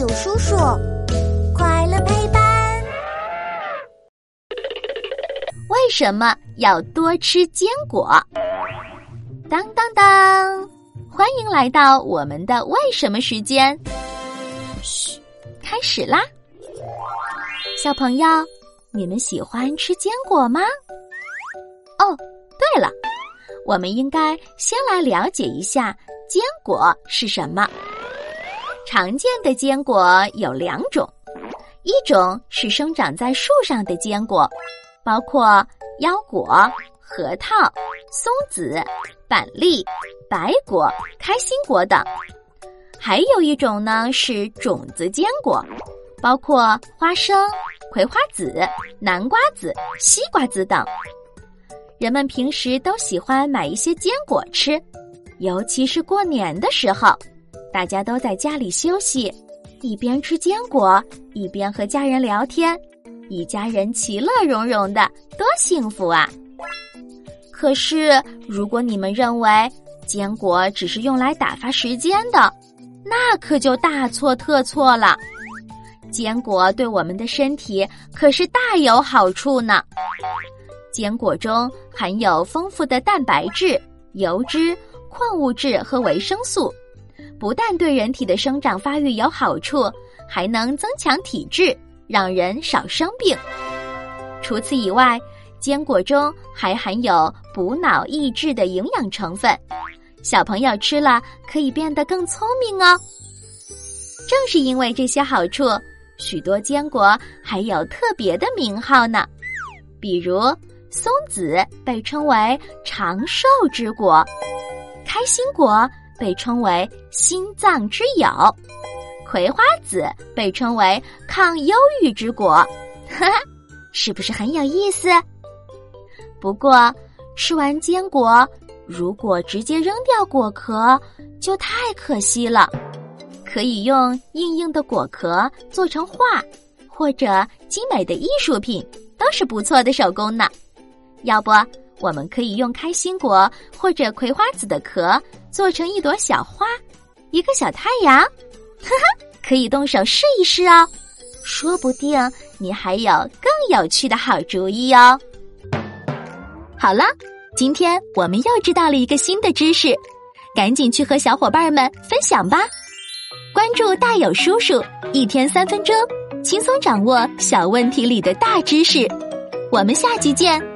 有叔叔，快乐陪伴。为什么要多吃坚果？当当当！欢迎来到我们的为什么时间。嘘，开始啦！小朋友，你们喜欢吃坚果吗？哦，对了，我们应该先来了解一下坚果是什么。常见的坚果有两种，一种是生长在树上的坚果，包括腰果、核桃、松子、板栗、白果、开心果等；还有一种呢是种子坚果，包括花生、葵花籽、南瓜籽、西瓜籽等。人们平时都喜欢买一些坚果吃，尤其是过年的时候。大家都在家里休息，一边吃坚果，一边和家人聊天，一家人其乐融融的，多幸福啊！可是，如果你们认为坚果只是用来打发时间的，那可就大错特错了。坚果对我们的身体可是大有好处呢。坚果中含有丰富的蛋白质、油脂、矿物质和维生素。不但对人体的生长发育有好处，还能增强体质，让人少生病。除此以外，坚果中还含有补脑益智的营养成分，小朋友吃了可以变得更聪明哦。正是因为这些好处，许多坚果还有特别的名号呢。比如，松子被称为长寿之果，开心果。被称为心脏之友，葵花籽被称为抗忧郁之果，哈哈，是不是很有意思？不过吃完坚果，如果直接扔掉果壳，就太可惜了。可以用硬硬的果壳做成画，或者精美的艺术品，都是不错的手工呢。要不？我们可以用开心果或者葵花籽的壳做成一朵小花，一个小太阳，哈哈，可以动手试一试哦，说不定你还有更有趣的好主意哦。好了，今天我们又知道了一个新的知识，赶紧去和小伙伴们分享吧！关注大有叔叔，一天三分钟，轻松掌握小问题里的大知识。我们下期见。